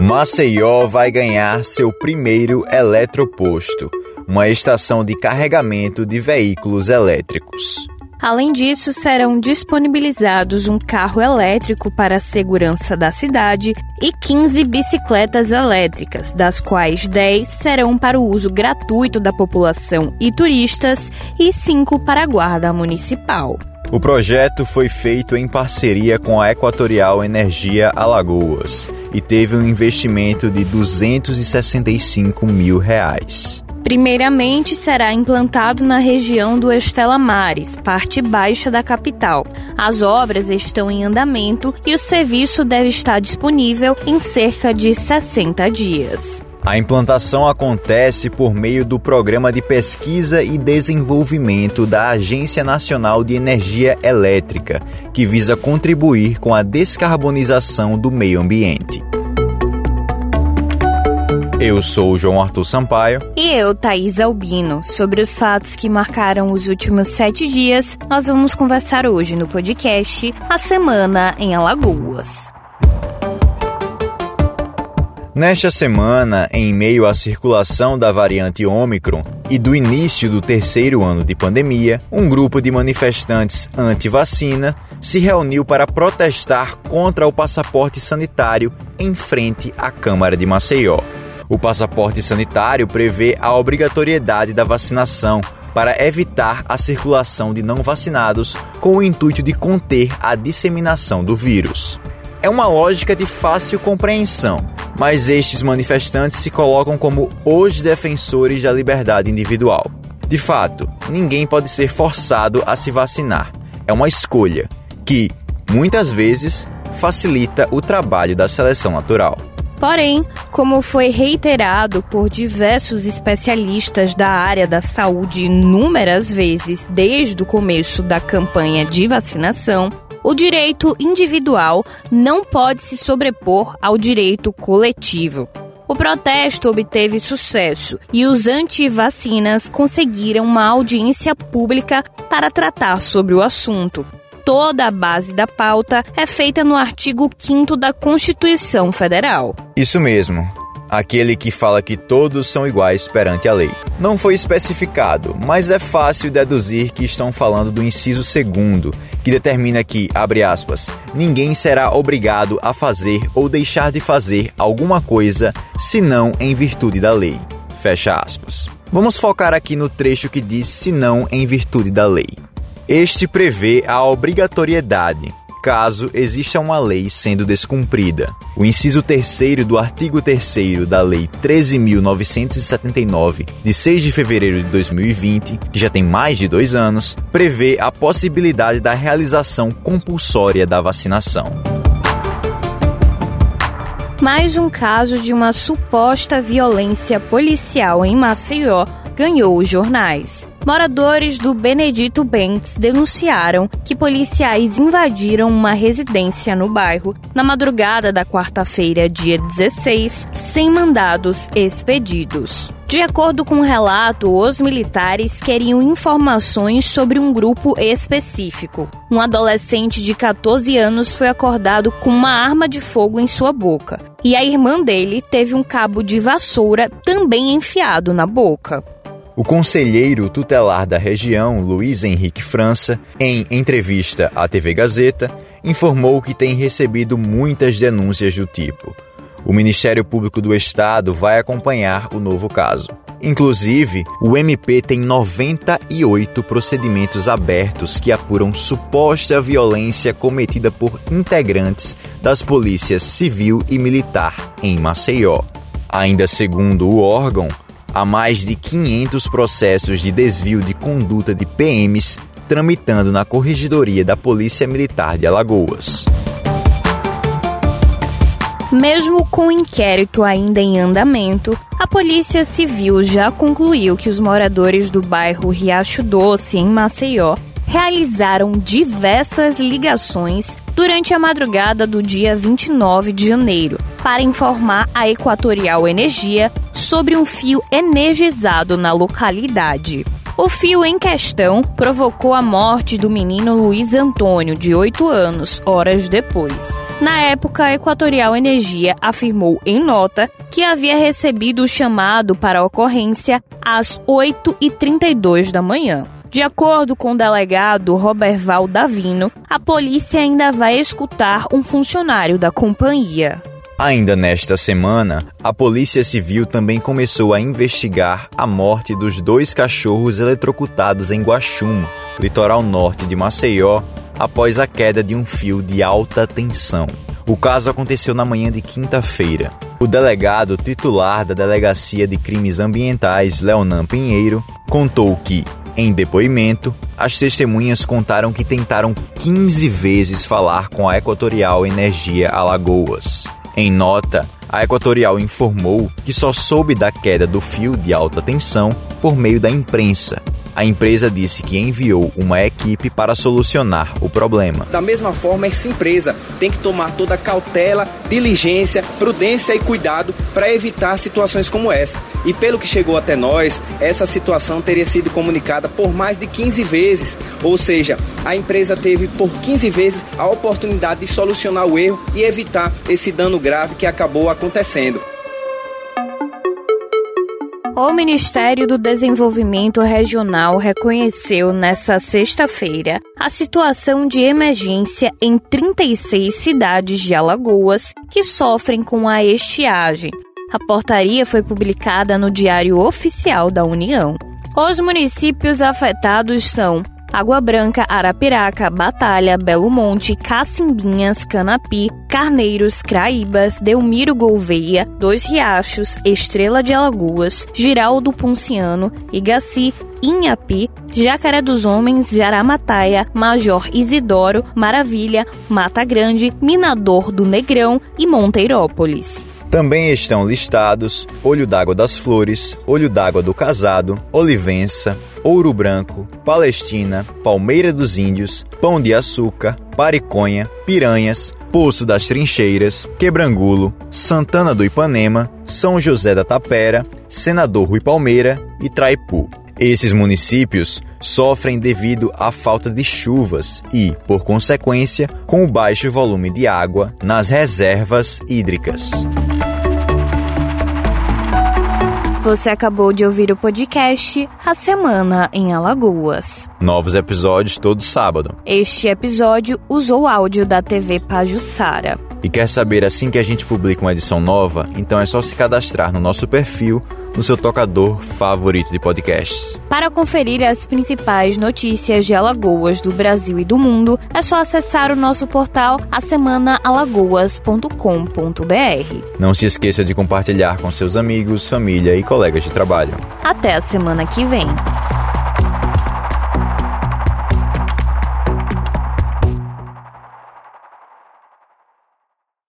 Maceió vai ganhar seu primeiro eletroposto, uma estação de carregamento de veículos elétricos. Além disso, serão disponibilizados um carro elétrico para a segurança da cidade e 15 bicicletas elétricas, das quais 10 serão para o uso gratuito da população e turistas e 5 para a guarda municipal. O projeto foi feito em parceria com a Equatorial Energia Alagoas e teve um investimento de 265 mil reais. Primeiramente, será implantado na região do Estela Mares, parte baixa da capital. As obras estão em andamento e o serviço deve estar disponível em cerca de 60 dias. A implantação acontece por meio do Programa de Pesquisa e Desenvolvimento da Agência Nacional de Energia Elétrica, que visa contribuir com a descarbonização do meio ambiente. Eu sou João Arthur Sampaio. E eu, Thaís Albino. Sobre os fatos que marcaram os últimos sete dias, nós vamos conversar hoje no podcast A Semana em Alagoas. Nesta semana, em meio à circulação da variante Ômicron e do início do terceiro ano de pandemia, um grupo de manifestantes anti-vacina se reuniu para protestar contra o passaporte sanitário em frente à Câmara de Maceió. O passaporte sanitário prevê a obrigatoriedade da vacinação para evitar a circulação de não vacinados com o intuito de conter a disseminação do vírus. É uma lógica de fácil compreensão, mas estes manifestantes se colocam como os defensores da liberdade individual. De fato, ninguém pode ser forçado a se vacinar. É uma escolha que, muitas vezes, facilita o trabalho da seleção natural. Porém, como foi reiterado por diversos especialistas da área da saúde inúmeras vezes desde o começo da campanha de vacinação, o direito individual não pode se sobrepor ao direito coletivo. O protesto obteve sucesso e os anti-vacinas conseguiram uma audiência pública para tratar sobre o assunto toda a base da pauta é feita no artigo 5 da Constituição Federal. Isso mesmo. Aquele que fala que todos são iguais perante a lei. Não foi especificado, mas é fácil deduzir que estão falando do inciso segundo, que determina que, abre aspas, ninguém será obrigado a fazer ou deixar de fazer alguma coisa senão em virtude da lei. Fecha aspas. Vamos focar aqui no trecho que diz senão em virtude da lei. Este prevê a obrigatoriedade, caso exista uma lei sendo descumprida. O inciso 3 do artigo 3 da Lei 13.979, de 6 de fevereiro de 2020, que já tem mais de dois anos, prevê a possibilidade da realização compulsória da vacinação. Mais um caso de uma suposta violência policial em Maceió ganhou os jornais. Moradores do Benedito Bentes denunciaram que policiais invadiram uma residência no bairro na madrugada da quarta-feira, dia 16, sem mandados expedidos. De acordo com o um relato, os militares queriam informações sobre um grupo específico. Um adolescente de 14 anos foi acordado com uma arma de fogo em sua boca, e a irmã dele teve um cabo de vassoura também enfiado na boca. O conselheiro tutelar da região, Luiz Henrique França, em entrevista à TV Gazeta, informou que tem recebido muitas denúncias do tipo. O Ministério Público do Estado vai acompanhar o novo caso. Inclusive, o MP tem 98 procedimentos abertos que apuram suposta violência cometida por integrantes das polícias civil e militar em Maceió. Ainda segundo o órgão, há mais de 500 processos de desvio de conduta de PMs tramitando na Corregedoria da Polícia Militar de Alagoas. Mesmo com o inquérito ainda em andamento, a Polícia Civil já concluiu que os moradores do bairro Riacho Doce, em Maceió, realizaram diversas ligações durante a madrugada do dia 29 de janeiro para informar a Equatorial Energia sobre um fio energizado na localidade. O fio em questão provocou a morte do menino Luiz Antônio, de 8 anos, horas depois. Na época, a Equatorial Energia afirmou em nota que havia recebido o chamado para a ocorrência às 8h32 da manhã. De acordo com o delegado Roberval Davino, a polícia ainda vai escutar um funcionário da companhia. Ainda nesta semana, a Polícia Civil também começou a investigar a morte dos dois cachorros eletrocutados em Guaxuma, litoral norte de Maceió, após a queda de um fio de alta tensão. O caso aconteceu na manhã de quinta-feira. O delegado titular da Delegacia de Crimes Ambientais, Leonan Pinheiro, contou que, em depoimento, as testemunhas contaram que tentaram 15 vezes falar com a Equatorial Energia Alagoas. Em nota, a Equatorial informou que só soube da queda do fio de alta tensão por meio da imprensa a empresa disse que enviou uma equipe para solucionar o problema. Da mesma forma, essa empresa tem que tomar toda cautela, diligência, prudência e cuidado para evitar situações como essa. E pelo que chegou até nós, essa situação teria sido comunicada por mais de 15 vezes, ou seja, a empresa teve por 15 vezes a oportunidade de solucionar o erro e evitar esse dano grave que acabou acontecendo. O Ministério do Desenvolvimento Regional reconheceu nesta sexta-feira a situação de emergência em 36 cidades de Alagoas que sofrem com a estiagem. A portaria foi publicada no Diário Oficial da União. Os municípios afetados são Água Branca, Arapiraca, Batalha, Belo Monte, Cacimbinhas, Canapi, Carneiros, Craíbas, Delmiro Gouveia, Dois Riachos, Estrela de Alagoas, Giraldo Ponciano, Igaci, Inhapi, Jacaré dos Homens, Jaramataia, Major Isidoro, Maravilha, Mata Grande, Minador do Negrão e Monteirópolis. Também estão listados Olho d'Água das Flores, Olho d'Água do Casado, Olivença, Ouro Branco, Palestina, Palmeira dos Índios, Pão de Açúcar, Pariconha, Piranhas, Poço das Trincheiras, Quebrangulo, Santana do Ipanema, São José da Tapera, Senador Rui Palmeira e Traipu. Esses municípios sofrem devido à falta de chuvas e, por consequência, com o baixo volume de água nas reservas hídricas. Você acabou de ouvir o podcast A Semana em Alagoas. Novos episódios todo sábado. Este episódio usou áudio da TV Pajussara. E quer saber assim que a gente publica uma edição nova? Então é só se cadastrar no nosso perfil no seu tocador favorito de podcasts. Para conferir as principais notícias de Alagoas do Brasil e do mundo, é só acessar o nosso portal asemanaalagoas.com.br. Não se esqueça de compartilhar com seus amigos, família e colegas de trabalho. Até a semana que vem.